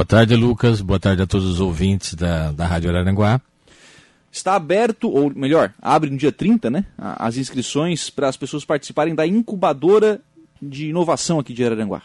Boa tarde, Lucas. Boa tarde a todos os ouvintes da, da Rádio Araranguá. Está aberto, ou melhor, abre no dia 30, né? As inscrições para as pessoas participarem da incubadora de inovação aqui de Araranguá.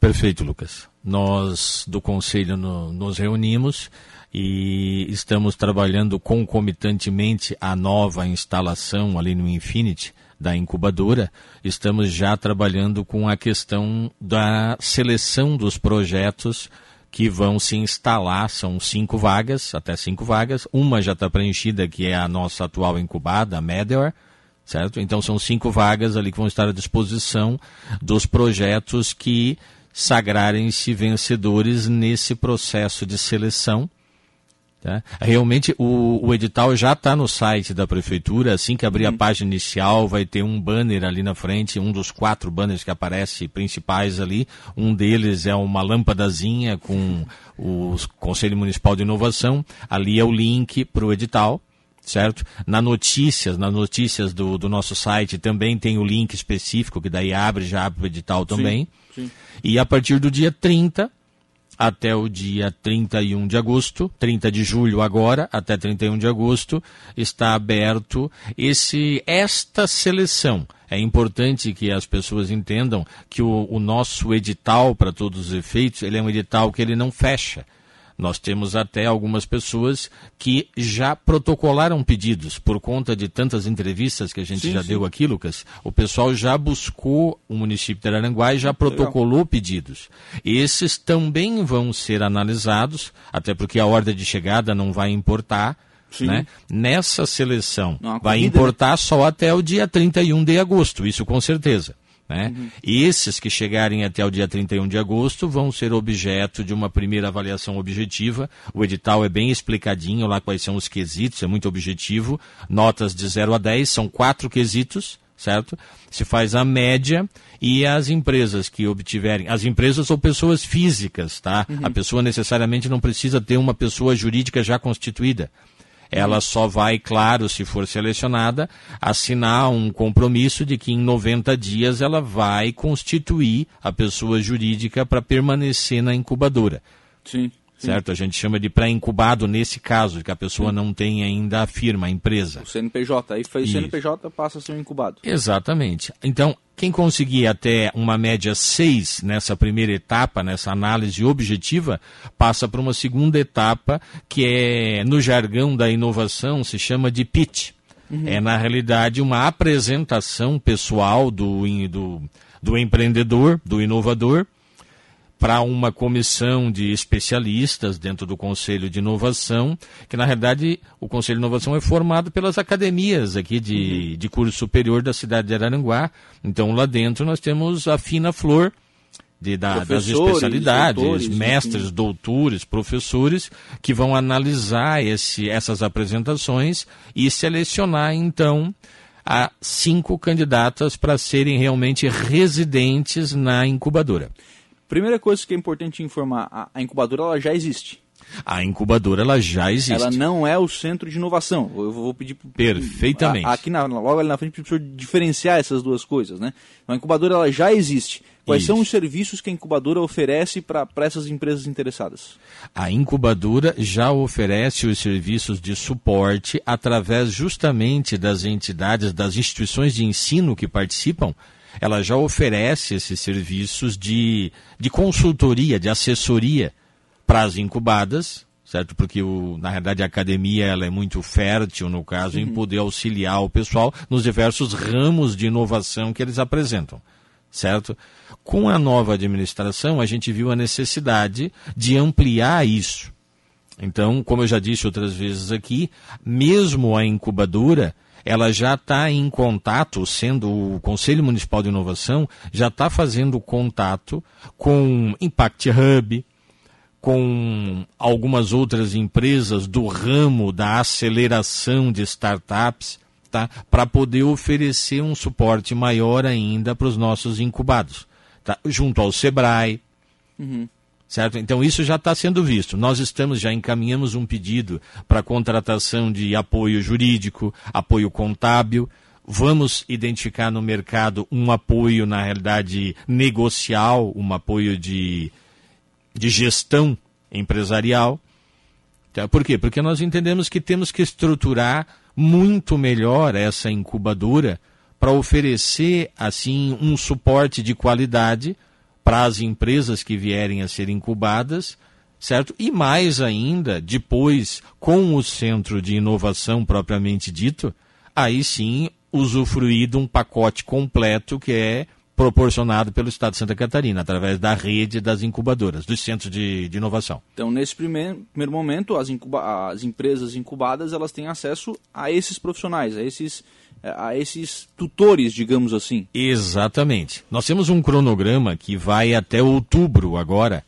Perfeito, Lucas. Nós do Conselho no, nos reunimos e estamos trabalhando concomitantemente a nova instalação ali no Infinity da incubadora. Estamos já trabalhando com a questão da seleção dos projetos que vão se instalar, são cinco vagas, até cinco vagas. Uma já está preenchida, que é a nossa atual incubada, a Meteor, certo? Então são cinco vagas ali que vão estar à disposição dos projetos que sagrarem-se vencedores nesse processo de seleção. Tá? Realmente o, o, edital já está no site da prefeitura. Assim que abrir a uhum. página inicial, vai ter um banner ali na frente, um dos quatro banners que aparece principais ali. Um deles é uma lâmpadazinha com o Conselho Municipal de Inovação. Ali é o link para o edital certo? Na notícias, nas notícias do, do nosso site também tem o link específico, que daí abre, já abre o edital também. Sim, sim. E a partir do dia 30 até o dia 31 de agosto, 30 de julho agora, até 31 de agosto, está aberto esse esta seleção. É importante que as pessoas entendam que o, o nosso edital, para todos os efeitos, ele é um edital que ele não fecha. Nós temos até algumas pessoas que já protocolaram pedidos por conta de tantas entrevistas que a gente sim, já sim. deu aqui, Lucas. O pessoal já buscou o município de Araranguá e já protocolou Legal. pedidos. Esses também vão ser analisados, até porque a ordem de chegada não vai importar. Né? Nessa seleção, não, vai corrida, importar né? só até o dia 31 de agosto, isso com certeza. Né? Uhum. Esses que chegarem até o dia 31 de agosto vão ser objeto de uma primeira avaliação objetiva. O edital é bem explicadinho lá quais são os quesitos, é muito objetivo. Notas de 0 a 10, são quatro quesitos, certo? Se faz a média e as empresas que obtiverem, as empresas ou pessoas físicas, tá? Uhum. A pessoa necessariamente não precisa ter uma pessoa jurídica já constituída ela só vai, claro, se for selecionada, assinar um compromisso de que em 90 dias ela vai constituir a pessoa jurídica para permanecer na incubadora. Sim. Certo? A gente chama de pré-incubado nesse caso, que a pessoa Sim. não tem ainda a firma, a empresa. O CNPJ, aí fez o CNPJ, passa a ser um incubado. Exatamente. Então, quem conseguir até uma média 6 nessa primeira etapa, nessa análise objetiva, passa para uma segunda etapa, que é, no jargão da inovação, se chama de pitch. Uhum. É, na realidade, uma apresentação pessoal do, do, do empreendedor, do inovador, para uma comissão de especialistas dentro do Conselho de Inovação, que na realidade o Conselho de Inovação é formado pelas academias aqui de, uhum. de curso superior da cidade de Araranguá. Então lá dentro nós temos a fina flor de, da, das especialidades, doutores, mestres, doutores, professores, que vão analisar esse, essas apresentações e selecionar então a cinco candidatas para serem realmente residentes na incubadora. Primeira coisa que é importante informar, a, a incubadora ela já existe. A incubadora ela já existe. Ela não é o centro de inovação. Eu vou pedir perfeitamente. A, aqui na, logo ali na frente para diferenciar essas duas coisas, né? A incubadora ela já existe. Quais Isso. são os serviços que a incubadora oferece para essas empresas interessadas? A incubadora já oferece os serviços de suporte através justamente das entidades, das instituições de ensino que participam ela já oferece esses serviços de, de consultoria, de assessoria para as incubadas, certo? Porque o, na verdade a academia ela é muito fértil no caso uhum. em poder auxiliar o pessoal nos diversos ramos de inovação que eles apresentam, certo? Com a nova administração a gente viu a necessidade de ampliar isso. Então, como eu já disse outras vezes aqui, mesmo a incubadora ela já está em contato, sendo o Conselho Municipal de Inovação, já está fazendo contato com Impact Hub, com algumas outras empresas do ramo da aceleração de startups, tá? para poder oferecer um suporte maior ainda para os nossos incubados. Tá? Junto ao SEBRAE, uhum certo? Então isso já está sendo visto. Nós estamos já encaminhamos um pedido para contratação de apoio jurídico, apoio contábil. Vamos identificar no mercado um apoio na realidade negocial, um apoio de, de gestão empresarial. Tá? Por quê? Porque nós entendemos que temos que estruturar muito melhor essa incubadora para oferecer assim um suporte de qualidade para as empresas que vierem a ser incubadas, certo? E mais ainda, depois, com o centro de inovação propriamente dito, aí sim usufruir de um pacote completo que é proporcionado pelo Estado de Santa Catarina, através da rede das incubadoras, dos centros de, de inovação. Então, nesse primeiro, primeiro momento, as, incuba as empresas incubadas elas têm acesso a esses profissionais, a esses, a esses tutores, digamos assim. Exatamente. Nós temos um cronograma que vai até outubro agora,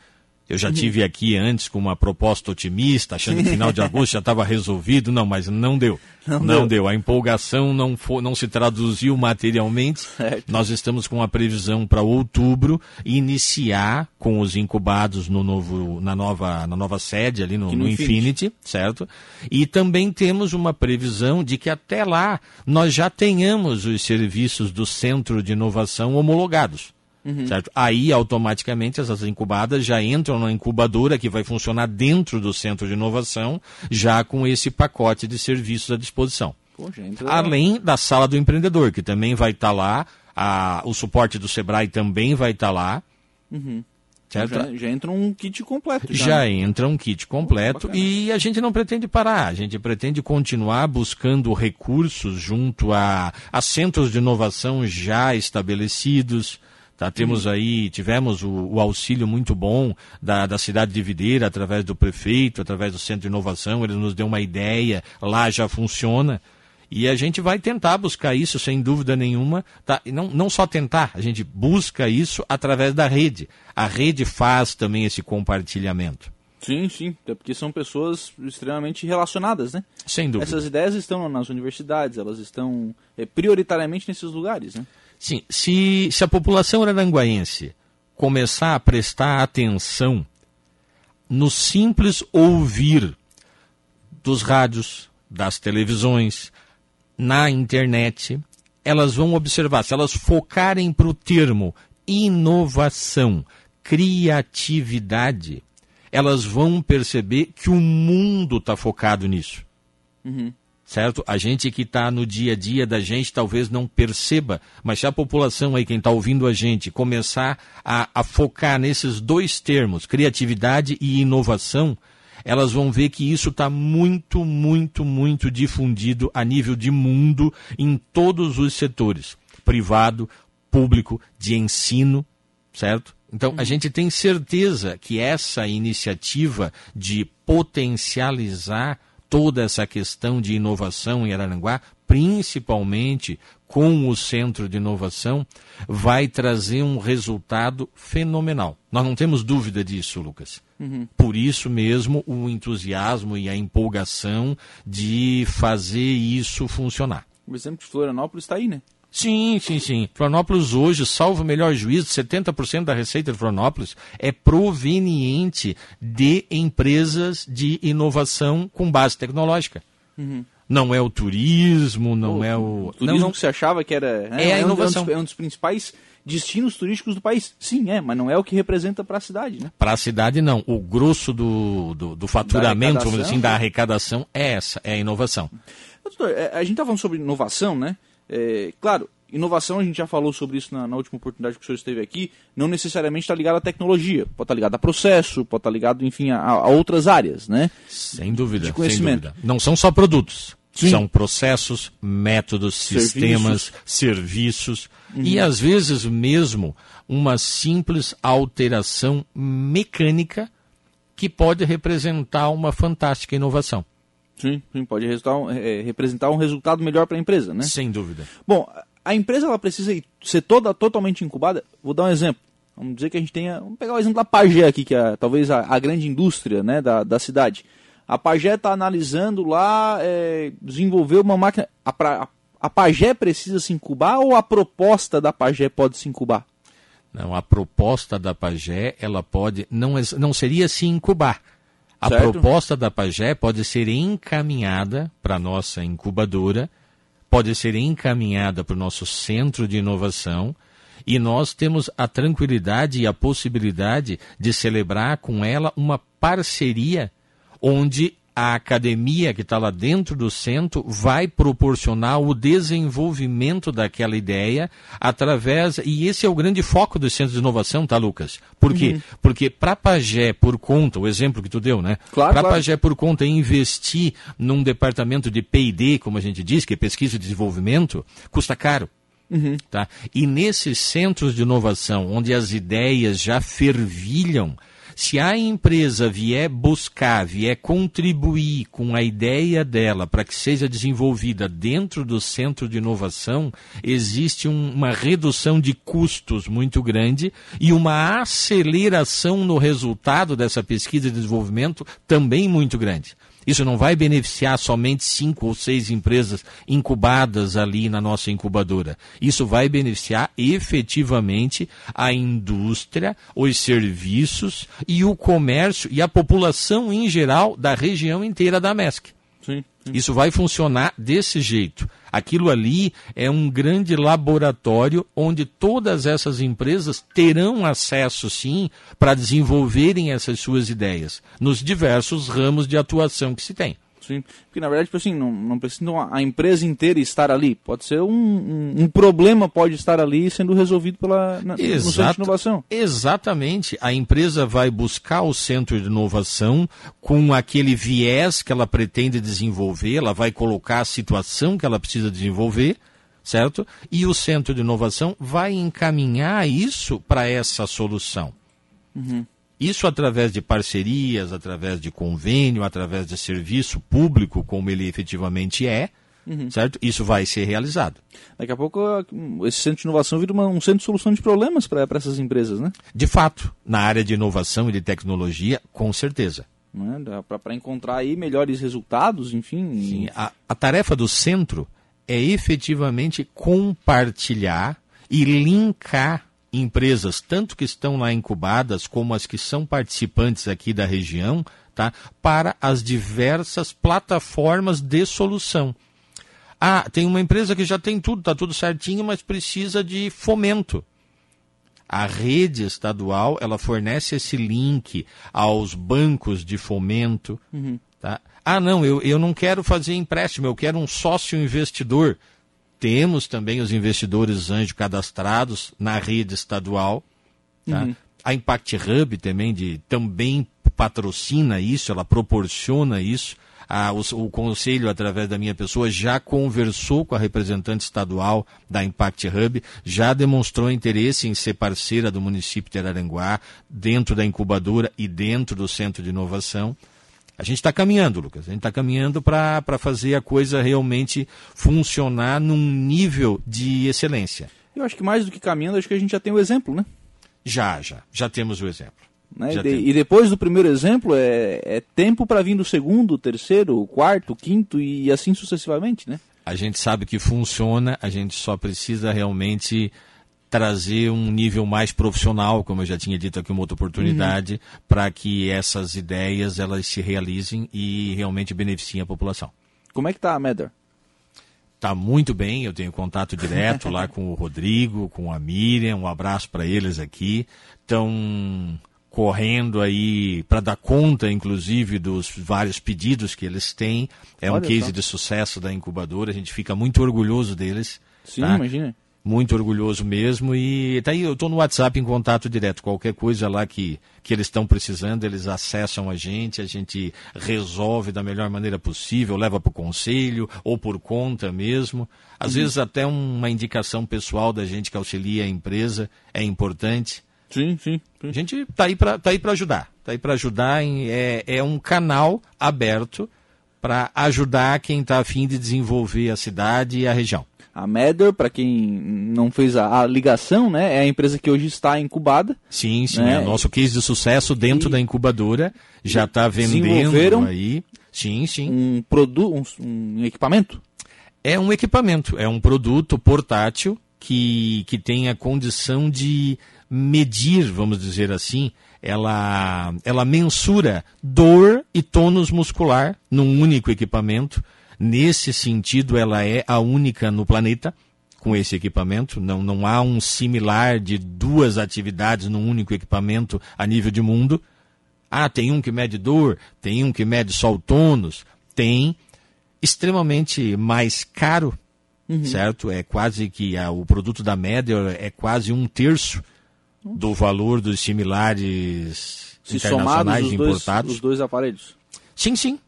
eu já tive aqui antes com uma proposta otimista, achando que final de agosto já estava resolvido. Não, mas não deu. Não, não deu. deu. A empolgação não, for, não se traduziu materialmente. Certo. Nós estamos com a previsão para outubro iniciar com os incubados no novo, na, nova, na nova sede ali no, no, no Infinity, Infinity, certo? E também temos uma previsão de que até lá nós já tenhamos os serviços do Centro de Inovação homologados. Uhum. Certo? Aí, automaticamente, essas incubadas já entram na incubadora que vai funcionar dentro do centro de inovação, já com esse pacote de serviços à disposição. Poxa, Além da sala do empreendedor, que também vai estar tá lá, a, o suporte do Sebrae também vai estar tá lá. Uhum. Certo? Já, já, entra um kit completo. Já, já né? entra um kit completo e a gente não pretende parar, a gente pretende continuar buscando recursos junto a, a centros de inovação já estabelecidos, Tá? Temos aí, tivemos o, o, auxílio muito bom da, da cidade de Videira, através do prefeito, através do Centro de Inovação, ele nos deu uma ideia, lá já funciona. E a gente vai tentar buscar isso, sem dúvida nenhuma. Tá? E não, não só tentar, a gente busca isso através da rede. A rede faz também esse compartilhamento. Sim, sim, até porque são pessoas extremamente relacionadas, né? Sem dúvida. Essas ideias estão nas universidades, elas estão é, prioritariamente nesses lugares, né? Sim, se, se a população aranguaense começar a prestar atenção no simples ouvir dos rádios, das televisões, na internet, elas vão observar, se elas focarem para o termo inovação, criatividade, elas vão perceber que o mundo está focado nisso. Uhum certo? A gente que está no dia a dia da gente talvez não perceba, mas se a população aí, quem está ouvindo a gente, começar a, a focar nesses dois termos, criatividade e inovação, elas vão ver que isso está muito, muito, muito difundido a nível de mundo em todos os setores, privado, público, de ensino, certo? Então, a uhum. gente tem certeza que essa iniciativa de potencializar toda essa questão de inovação em Araranguá, principalmente com o Centro de Inovação, vai trazer um resultado fenomenal. Nós não temos dúvida disso, Lucas. Uhum. Por isso mesmo o entusiasmo e a empolgação de fazer isso funcionar. O exemplo de Florianópolis está aí, né? Sim, sim, sim. Florianópolis hoje, salvo o melhor juízo, 70% da receita de Florianópolis é proveniente de empresas de inovação com base tecnológica. Uhum. Não é o turismo, não o, é o... o turismo não, não... que você achava que era... Né? É a inovação. É um, dos, é um dos principais destinos turísticos do país. Sim, é, mas não é o que representa para a cidade, né? Para a cidade, não. O grosso do, do, do faturamento, vamos dizer assim, da arrecadação é essa, é a inovação. Doutor, é, a gente está falando sobre inovação, né? É, claro, inovação, a gente já falou sobre isso na, na, última oportunidade que o senhor esteve aqui, não necessariamente está ligado à tecnologia, pode estar tá ligado a processo, pode estar tá ligado, enfim, a, a, outras áreas, né? Sem dúvida, de conhecimento. Dúvida. Não são só produtos, Sim. são processos, métodos, serviços. sistemas, serviços uhum. e às vezes mesmo uma simples alteração mecânica que pode representar uma fantástica inovação. Sim, sim pode é, representar um resultado melhor para a empresa, né? Sem dúvida. Bom, a empresa ela precisa ser toda totalmente incubada. Vou dar um exemplo. Vamos dizer que a gente tenha. Vamos pegar o exemplo da Pagé aqui, que é talvez a, a grande indústria né, da, da cidade. A Pagé está analisando lá, é, desenvolver uma máquina. A, a, a Pagé precisa se incubar ou a proposta da Pagé pode se incubar? Não, a proposta da Pagé, ela pode. Não, não seria se incubar a certo. proposta da Pagé pode ser encaminhada para a nossa incubadora, pode ser encaminhada para o nosso centro de inovação e nós temos a tranquilidade e a possibilidade de celebrar com ela uma parceria onde a academia que está lá dentro do centro vai proporcionar o desenvolvimento daquela ideia através. E esse é o grande foco do centro de inovação, tá, Lucas? Por quê? Uhum. Porque para Pagé, por conta, o exemplo que tu deu, né? Claro, para claro. Pagé, por conta, investir num departamento de PD, como a gente diz, que é pesquisa e desenvolvimento, custa caro. Uhum. Tá? E nesses centros de inovação, onde as ideias já fervilham, se a empresa vier buscar, vier contribuir com a ideia dela para que seja desenvolvida dentro do centro de inovação, existe um, uma redução de custos muito grande e uma aceleração no resultado dessa pesquisa e desenvolvimento também muito grande. Isso não vai beneficiar somente cinco ou seis empresas incubadas ali na nossa incubadora. Isso vai beneficiar efetivamente a indústria, os serviços e o comércio e a população em geral da região inteira da MESC. Sim. Isso vai funcionar desse jeito. Aquilo ali é um grande laboratório onde todas essas empresas terão acesso, sim, para desenvolverem essas suas ideias nos diversos ramos de atuação que se tem. Sim. Porque, na verdade, tipo assim, não, não precisa a empresa inteira estar ali. Pode ser um, um, um problema pode estar ali sendo resolvido pela, na, Exato, no centro de inovação. Exatamente. A empresa vai buscar o centro de inovação com aquele viés que ela pretende desenvolver, ela vai colocar a situação que ela precisa desenvolver, certo? E o centro de inovação vai encaminhar isso para essa solução. Uhum. Isso através de parcerias, através de convênio, através de serviço público, como ele efetivamente é, uhum. certo? Isso vai ser realizado. Daqui a pouco esse centro de inovação vira uma, um centro de solução de problemas para essas empresas, né? De fato, na área de inovação e de tecnologia, com certeza. Né? Para encontrar aí melhores resultados, enfim. Sim, a, a tarefa do centro é efetivamente compartilhar e linkar empresas, tanto que estão lá incubadas, como as que são participantes aqui da região, tá? para as diversas plataformas de solução. Ah, tem uma empresa que já tem tudo, está tudo certinho, mas precisa de fomento. A rede estadual ela fornece esse link aos bancos de fomento. Uhum. Tá? Ah, não, eu, eu não quero fazer empréstimo, eu quero um sócio investidor. Temos também os investidores anjo cadastrados na rede estadual. Tá? Uhum. A Impact Hub também, de, também patrocina isso, ela proporciona isso. Ah, o, o, conselho, através da minha pessoa, já conversou com a representante estadual da Impact Hub, já demonstrou interesse em ser parceira do município de Araranguá, dentro da incubadora e dentro do centro de inovação. A gente está caminhando, Lucas. A gente está caminhando para fazer a coisa realmente funcionar num nível de excelência. Eu acho que mais do que caminhando, acho que a gente já tem o exemplo, né? Já, já. Já temos o exemplo. Né? E, de, e, depois do primeiro exemplo, é, é tempo para vir do segundo, terceiro, quarto, quinto e assim sucessivamente, né? A gente sabe que funciona, a gente só precisa realmente trazer um nível mais profissional, como eu já tinha dito aqui uma outra oportunidade, uhum. para que essas ideias elas se realizem e realmente beneficiem a população. Como é que está a Medar? Está muito bem, eu tenho contato direto lá com o Rodrigo, com a Miriam, um abraço para eles aqui. Estão correndo aí para dar conta, inclusive, dos vários pedidos que eles têm. É Olha um case só. de sucesso da incubadora, a gente fica muito orgulhoso deles. Sim, tá? imagina muito orgulhoso mesmo. E tá aí eu estou no WhatsApp em contato direto. Qualquer coisa lá que, que eles estão precisando eles acessam a gente a gente resolve da melhor maneira possível leva para o conselho ou por conta mesmo. Às uhum. vezes até uma indicação pessoal da gente que auxilia a empresa é importante. Sim sim, sim. a gente tá aí para tá aí para ajudar. Tá aí para ajudar em, é, é um canal aberto para ajudar quem está afim de desenvolver a cidade e a região a Mather, para quem não fez a, a, ligação, né, é a empresa que hoje está incubada. Sim, sim, né? é o nosso case de sucesso dentro e da incubadora, já está vendendo aí. Sim, sim. Um produto, um, um equipamento? É um equipamento, é um produto portátil que, que tem a condição de medir, vamos dizer assim, ela, ela mensura dor e tônus muscular num único equipamento Nesse sentido, ela é a única no planeta com esse equipamento. Não, não há um similar de duas atividades num único equipamento a nível de mundo. Ah, tem um que mede dor, tem um que mede soltonos, tem extremamente mais caro, uhum. certo? É quase que a, o produto da média é quase um terço do valor dos similares Se internacionais os importados. Dois, os dois aparelhos. Sim, sim.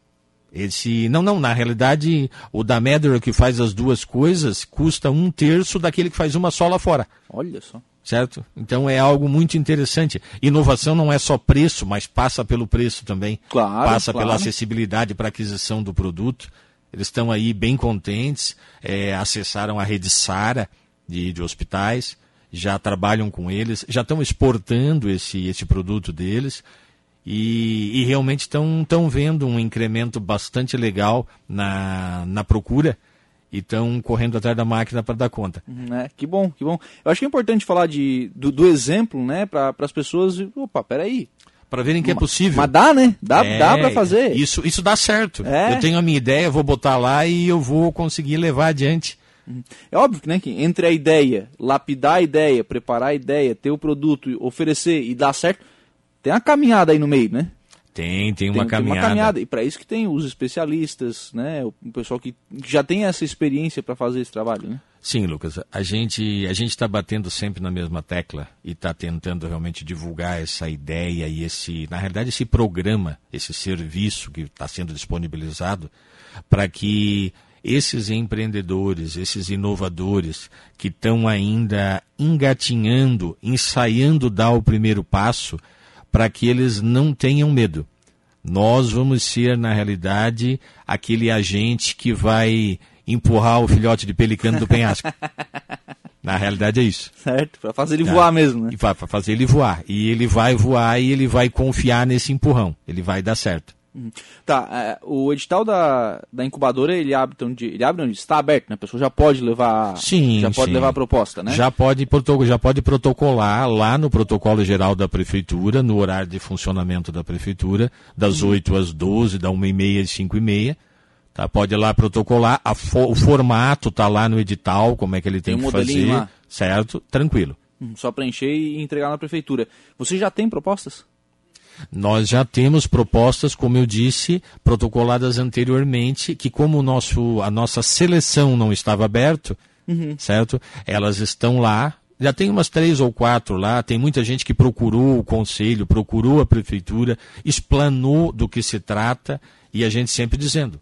Esse, não, não, na realidade, o da Medra que faz as duas coisas custa um terço daquele que faz uma só lá fora. Olha só. Certo? Então é algo muito interessante. Inovação não é só preço, mas passa pelo preço também. Claro. Passa claro. pela acessibilidade para aquisição do produto. Eles estão aí bem contentes, é, acessaram a rede Sara de, de hospitais, já trabalham com eles, já estão exportando esse, esse produto deles e, e realmente estão vendo um incremento bastante legal na, na procura e estão correndo atrás da máquina para dar conta. É, que bom, que bom. Eu acho que é importante falar de, do, do exemplo, né, para as pessoas. Opa, peraí. Para verem que é possível. Mas dá, né? Dá, é, dá para fazer. Isso, isso dá certo. É. Eu tenho a minha ideia, vou botar lá e eu vou conseguir levar adiante. É óbvio né, que entre a ideia, lapidar a ideia, preparar a ideia, ter o produto, oferecer e dar certo, tem uma caminhada aí no meio, né? Tem, tem uma tem, caminhada. Tem uma caminhada. E para isso que tem os especialistas, né? O pessoal que já tem essa experiência para fazer esse trabalho, né? Sim, Lucas. A gente a gente está batendo sempre na mesma tecla e está tentando realmente divulgar essa ideia e esse, na realidade, esse programa, esse serviço que está sendo disponibilizado para que esses empreendedores, esses inovadores que estão ainda engatinhando, ensaiando dar o primeiro passo, para que eles não tenham medo. Nós vamos ser, na realidade, aquele agente que vai empurrar o filhote de pelicano do penhasco. na realidade é isso. Certo, para fazer ele tá. voar mesmo, né? Para fazer ele voar. E ele vai voar e ele vai confiar nesse empurrão. Ele vai dar certo. Uhum. Tá, é, o edital da, da incubadora, ele abre, então, de, ele abre onde? Está aberto, né? A pessoa já pode levar, sim, já pode sim. levar a proposta, né? Já pode, já pode protocolar lá no protocolo geral da prefeitura, no horário de funcionamento da prefeitura, das uhum. 8 às 12, da 1 e meia às 5 e meia. Tá, pode ir lá protocolar, fo, o formato tá lá no edital, como é que ele tem, tem um que fazer, lá. certo? Tranquilo. Uhum, só preencher e entregar na prefeitura. Você já tem propostas? Nós já temos propostas, como eu disse, protocoladas anteriormente, que como o nosso, a nossa seleção não estava aberta, uhum. certo? Elas estão lá. Já tem umas três ou quatro lá, tem muita gente que procurou o conselho, procurou a prefeitura, explanou do que se trata, e a gente sempre dizendo,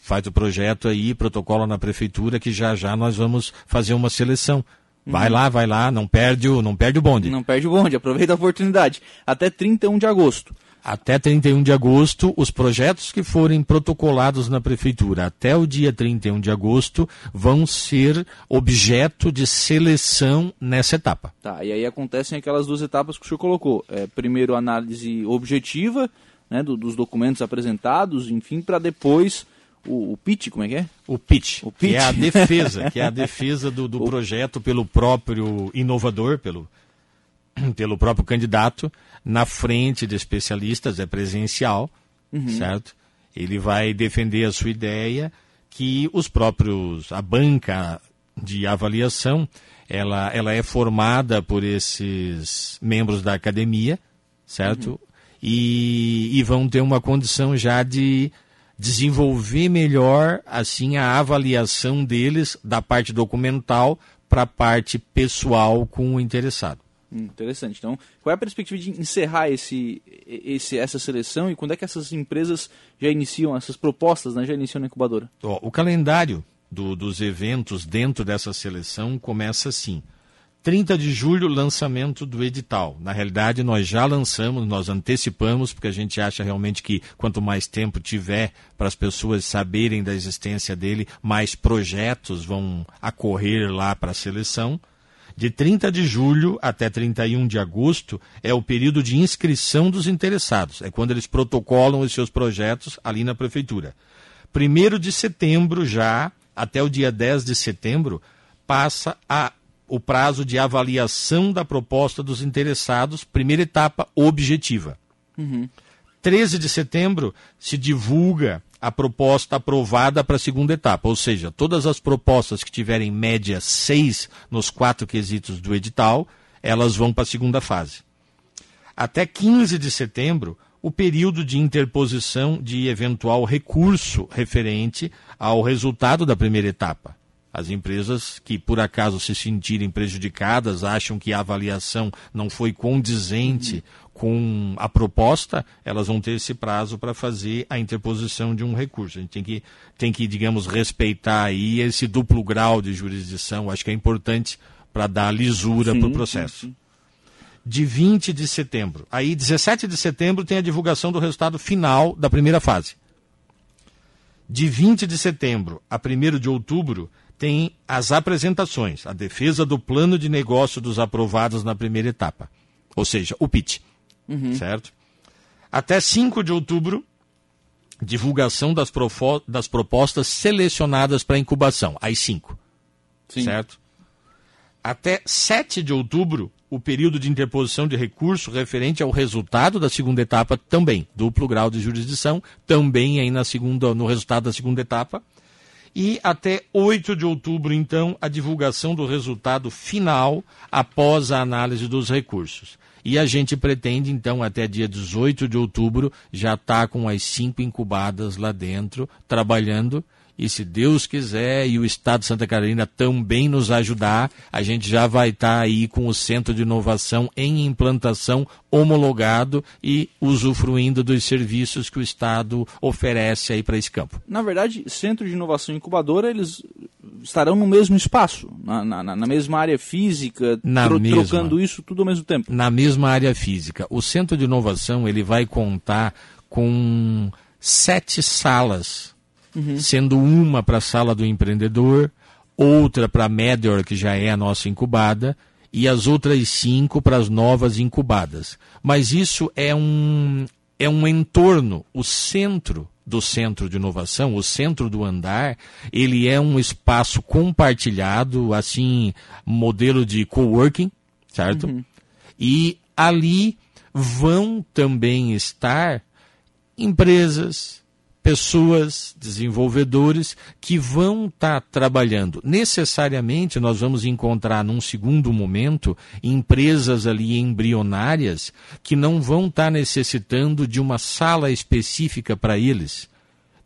faz o projeto aí, protocola na prefeitura, que já já nós vamos fazer uma seleção. Vai uhum. lá, vai lá, não perde, o, não perde o bonde. Não perde o bonde, aproveita a oportunidade. Até 31 de agosto. Até 31 de agosto, os projetos que forem protocolados na prefeitura até o dia 31 de agosto vão ser objeto de seleção nessa etapa. Tá, e aí acontecem aquelas duas etapas que o senhor colocou. É, primeiro, análise objetiva né, do, dos documentos apresentados, enfim, para depois o, o pitch, como é que é? O pitch, o pitch. que é a defesa, que é a defesa do, do projeto pelo próprio inovador, pelo, pelo próprio candidato, na frente de especialistas, é presencial, uhum. certo? Ele vai defender a sua ideia que os próprios, a banca de avaliação, ela, ela é formada por esses membros da academia, certo? Uhum. E, e vão ter uma condição já de desenvolver melhor assim a avaliação deles da parte documental para a parte pessoal com o interessado. Hum, interessante. Então, qual é a perspectiva de encerrar esse, esse, essa seleção e quando é que essas empresas já iniciam, essas propostas né, já iniciam na incubadora? o calendário do, dos eventos dentro dessa seleção começa assim. 30 de julho, lançamento do edital. Na realidade, nós já lançamos, nós antecipamos, porque a gente acha realmente que quanto mais tempo tiver para as pessoas saberem da existência dele, mais projetos vão acorrer lá para a seleção. De 30 de julho até 31 de agosto é o período de inscrição dos interessados. É quando eles protocolam os seus projetos ali na prefeitura. Primeiro de setembro já, até o dia 10 de setembro, passa a o prazo de avaliação da proposta dos interessados, primeira etapa objetiva. Uhum. 13 de setembro se divulga a proposta aprovada para a segunda etapa, ou seja, todas as propostas que tiverem média 6 nos quatro quesitos do edital, elas vão para a segunda fase. Até 15 de setembro, o período de interposição de eventual recurso referente ao resultado da primeira etapa. As empresas que por acaso se sentirem prejudicadas, acham que a avaliação não foi condizente com a proposta, elas vão ter esse prazo para fazer a interposição de um recurso. A gente tem que, tem que, digamos, respeitar aí esse duplo grau de jurisdição. Acho que é importante para dar lisura para o processo. Sim, sim de 20 de setembro. Aí, 17 de setembro, tem a divulgação do resultado final da primeira fase. De 20 de setembro a 1 de outubro, tem as apresentações, a defesa do plano de negócio dos aprovados na primeira etapa. Ou seja, o pitch. Uhum. Certo? Até 5 de outubro, divulgação das, das propostas selecionadas para incubação. As 5. Certo? Até 7 de outubro, o período de interposição de recurso referente ao resultado da segunda etapa também, duplo grau de jurisdição, também aí na segunda, no resultado da segunda etapa. E até 8 de outubro, então, a divulgação do resultado final após a análise dos recursos. E a gente pretende, então, até dia 18 de outubro, já estar tá com as cinco incubadas lá dentro, trabalhando e se Deus quiser e o Estado de Santa Catarina também nos ajudar, a gente já vai estar tá aí com o Centro de Inovação em implantação homologado e usufruindo dos serviços que o Estado oferece aí para esse campo. Na verdade, Centro de Inovação Incubadora, eles estarão no mesmo espaço, na, na, na mesma área física, na tro mesma, trocando isso tudo ao mesmo tempo. Na mesma área física. O Centro de Inovação ele vai contar com sete salas uhum. sendo uma para a sala do empreendedor, outra para a Medior, que já é a nossa incubada, e as outras cinco para as novas incubadas. Mas isso é um, é um entorno, o centro do centro de inovação, o centro do andar, ele é um espaço compartilhado, assim, modelo de coworking, certo? Uhum. E ali vão também estar empresas, pessoas, desenvolvedores que vão estar tá trabalhando. Necessariamente nós vamos encontrar num segundo momento empresas ali embrionárias que não vão estar tá necessitando de uma sala específica para eles.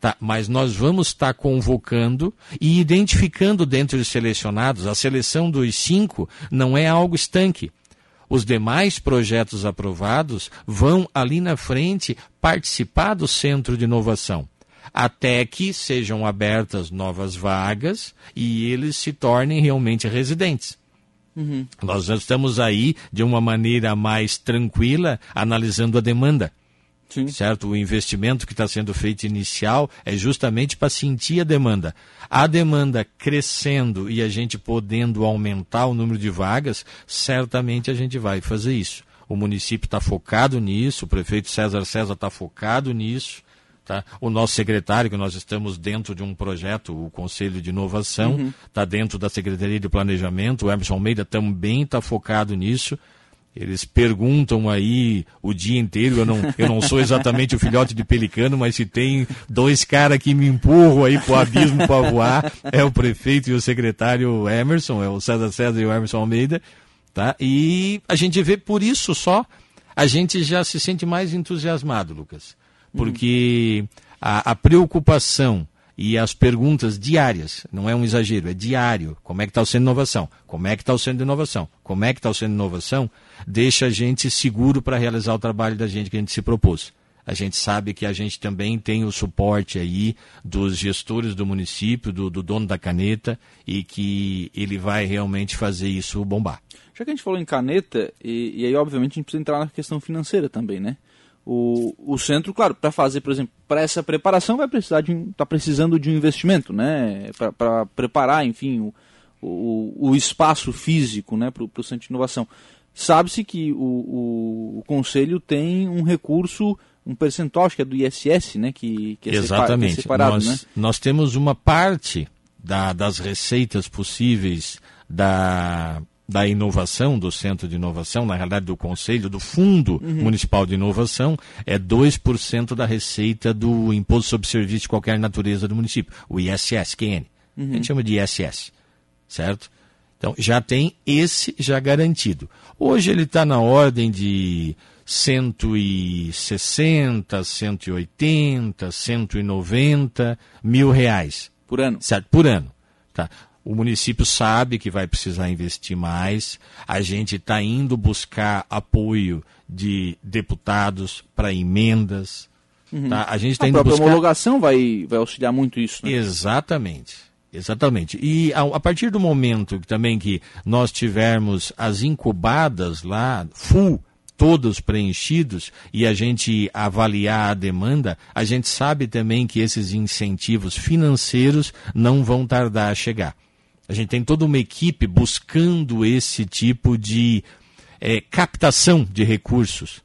Tá, mas nós vamos estar tá convocando e identificando dentro dos selecionados. A seleção dos cinco não é algo estanque os demais projetos aprovados vão ali na frente participar do centro de inovação até que sejam abertas novas vagas e eles se tornem realmente residentes. Uhum. Nós estamos aí de uma maneira mais tranquila analisando a demanda. Sim. Certo? O investimento que está sendo feito inicial é justamente para sentir a demanda. A demanda crescendo e a gente podendo aumentar o número de vagas, certamente a gente vai fazer isso. O município está focado nisso, o prefeito César César está focado nisso. Tá? O nosso secretário, que nós estamos dentro de um projeto, o Conselho de Inovação, está uhum. Tá dentro da Secretaria de Planejamento, o Emerson Almeida também está focado nisso. Eles perguntam aí o dia inteiro, eu não, eu não sou exatamente o filhote de pelicano, mas se tem dois caras que me empurram aí pro abismo para voar, é o prefeito e o secretário Emerson, é o César César e o Emerson Almeida, tá? E a gente vê por isso só, a gente já se sente mais entusiasmado, Lucas. Porque a, a, preocupação e as perguntas diárias, não é um exagero, é diário. Como é que está o centro de inovação? Como é que está o centro de inovação? Como é que está o centro de inovação? Deixa a gente seguro para realizar o trabalho da gente que a gente se propôs. A gente sabe que a gente também tem o suporte aí dos gestores do município, do, do dono da caneta, e que ele vai realmente fazer isso bombar. Já que a gente falou em caneta, e, e aí obviamente a gente precisa entrar na questão financeira também, né? O, o centro, claro, para fazer, por exemplo, para essa preparação vai precisar de está precisando de um investimento, né? Para preparar, enfim, o, o, o, espaço físico, né, para o centro de inovação. Sabe-se que o, o, o, conselho tem um recurso, um percentual, acho que é do ISS, né, que, que é, Exatamente. que é separado, nós, né? Nós temos uma parte da, das receitas possíveis da da inovação, do Centro de Inovação, na realidade do Conselho, do Fundo uhum. Municipal de Inovação, é 2% da receita do Imposto sobre Serviço de qualquer natureza do município, o ISS-QN. Uhum. A gente chama de ISS, certo? Então, já tem esse já garantido. Hoje ele está na ordem de 160, 180, 190 mil reais. Por ano? Certo, por ano. Tá. O município sabe que vai precisar investir mais. A gente está indo buscar apoio de deputados para emendas. Uhum. Tá? A gente está indo buscar. A homologação vai, vai auxiliar muito isso. Né? Exatamente. Exatamente. E a, a, partir do momento também que nós tivermos as incubadas lá, full, todos preenchidos, e a gente avaliar a demanda, a gente sabe também que esses incentivos financeiros não vão tardar a chegar. A gente tem toda uma equipe buscando esse tipo de é, captação de recursos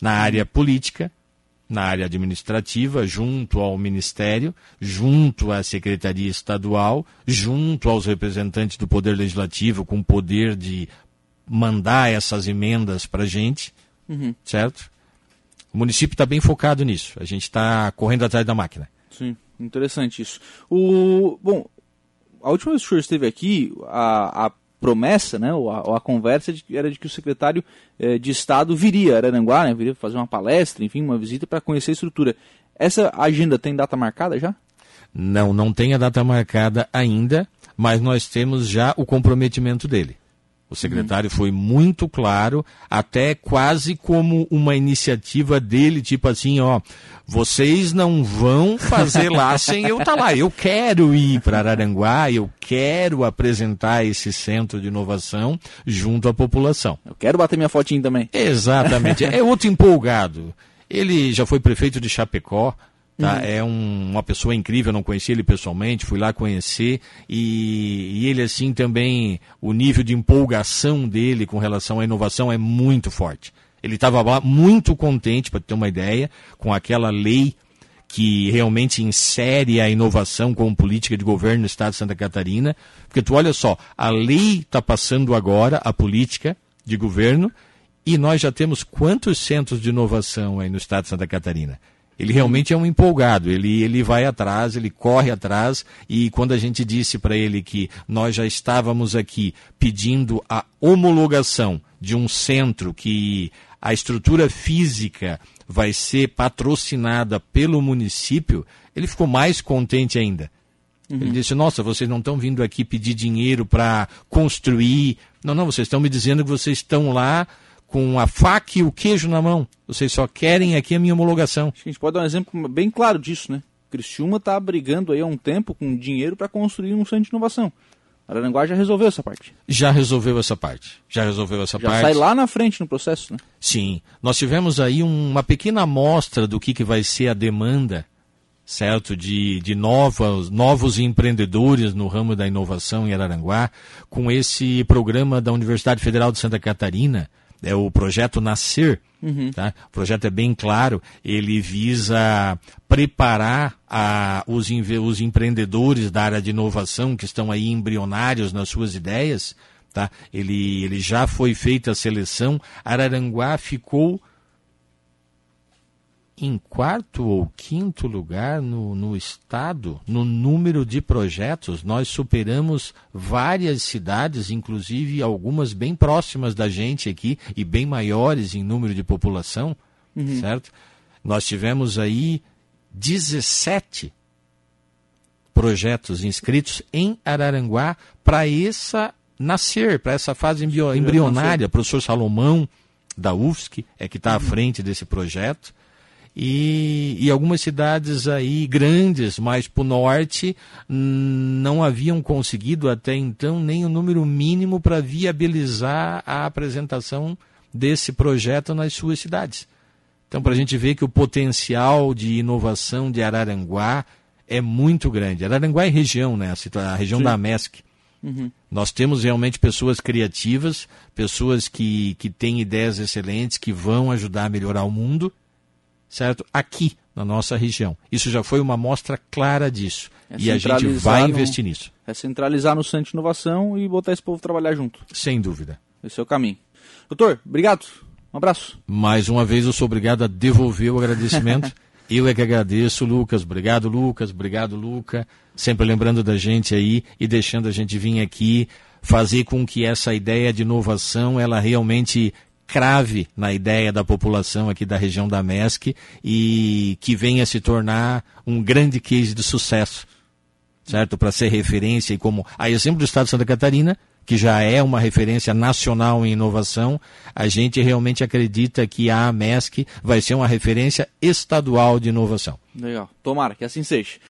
na área política, na área administrativa, junto ao Ministério, junto à Secretaria Estadual, junto aos representantes do Poder Legislativo, com poder de mandar essas emendas para a gente, uhum. certo? O município está bem focado nisso. A gente está correndo atrás da máquina. Sim, interessante isso. O, bom, a última vez que o senhor esteve aqui, a, a promessa, né, ou a, ou a conversa de, era de que o secretário eh, de Estado viria a Araranguá, né, viria fazer uma palestra, enfim, uma visita para conhecer a estrutura. Essa agenda tem data marcada já? Não, não tem a data marcada ainda, mas nós temos já o comprometimento dele. O secretário uhum. foi muito claro, até quase como uma iniciativa dele, tipo assim, ó, vocês não vão fazer lá sem eu estar tá lá. Eu quero ir para Araranguá, eu quero apresentar esse centro de inovação junto à população. Eu quero bater minha fotinha também. Exatamente. é outro empolgado. Ele já foi prefeito de Chapecó, Tá? Uhum. É um, uma pessoa incrível, não conheci ele pessoalmente, fui lá conhecer e, e, ele assim também, o nível de empolgação dele com relação à inovação é muito forte. Ele estava lá muito contente, para ter uma ideia, com aquela lei que realmente insere a inovação como política de governo no estado de Santa Catarina, porque tu olha só, a lei está passando agora, a política de governo, e nós já temos quantos centros de inovação aí no estado de Santa Catarina? Ele realmente é um empolgado, ele, ele vai atrás, ele corre atrás, e quando a gente disse para ele que nós já estávamos aqui pedindo a homologação de um centro que a estrutura física vai ser patrocinada pelo município, ele ficou mais contente ainda. Uhum. Ele disse: Nossa, vocês não estão vindo aqui pedir dinheiro para construir. Não, não, vocês estão me dizendo que vocês estão lá com a faca e o queijo na mão. Vocês só querem aqui a minha homologação. A gente pode dar um exemplo bem claro disso, né? Criciúma está brigando aí há um tempo com dinheiro para construir um centro de inovação. Araranguá já resolveu essa parte. Já resolveu essa parte. Já resolveu essa já parte. sai lá na frente no processo, né? Sim. Nós tivemos aí uma pequena amostra do que, que vai ser a demanda, certo? De, de novos, novos empreendedores no ramo da inovação em Araranguá, com esse programa da Universidade Federal de Santa Catarina, é o projeto Nascer. Uhum. Tá? O projeto é bem claro, ele visa preparar a, os, os empreendedores da área de inovação que estão aí embrionários nas suas ideias. Tá? Ele, ele já foi feita a seleção. Araranguá ficou em quarto ou quinto lugar no, no estado, no número de projetos. Nós superamos várias cidades, inclusive algumas bem próximas da gente aqui e bem maiores em número de população, uhum. certo? Nós tivemos aí 17 projetos inscritos em Araranguá para essa nascer, para essa fase embrionária. O professor Salomão, da UFSC, é que está à uhum. frente desse projeto e, e algumas cidades aí grandes, mais para o norte, não haviam conseguido até então nem o número mínimo para viabilizar a apresentação desse projeto nas suas cidades. Então, para a gente ver que o potencial de inovação de Araranguá é muito grande. Araranguá é região, né? A região Sim. da MESC. Uhum. Nós temos realmente pessoas criativas, pessoas que, que têm ideias excelentes, que vão ajudar a melhorar o mundo certo? Aqui na nossa região. Isso já foi uma amostra clara disso. É e a gente vai no, investir nisso. É centralizar no Centro de Inovação e botar esse povo trabalhar junto. Sem dúvida. Esse é o caminho. Doutor, obrigado. Um abraço. Mais uma vez eu sou obrigado a devolver o agradecimento. eu é que agradeço, Lucas. Obrigado, Lucas. Obrigado, Luca. Sempre lembrando da gente aí e deixando a gente vir aqui fazer com que essa ideia de inovação ela realmente crave na ideia da população aqui da região da MESC e que venha se tornar um grande case de sucesso, certo? Para ser referência e como, a exemplo do Estado de Santa Catarina, que já é uma referência nacional em inovação, a gente realmente acredita que a MESC vai ser uma referência estadual de inovação. Legal. Tomara que assim seja.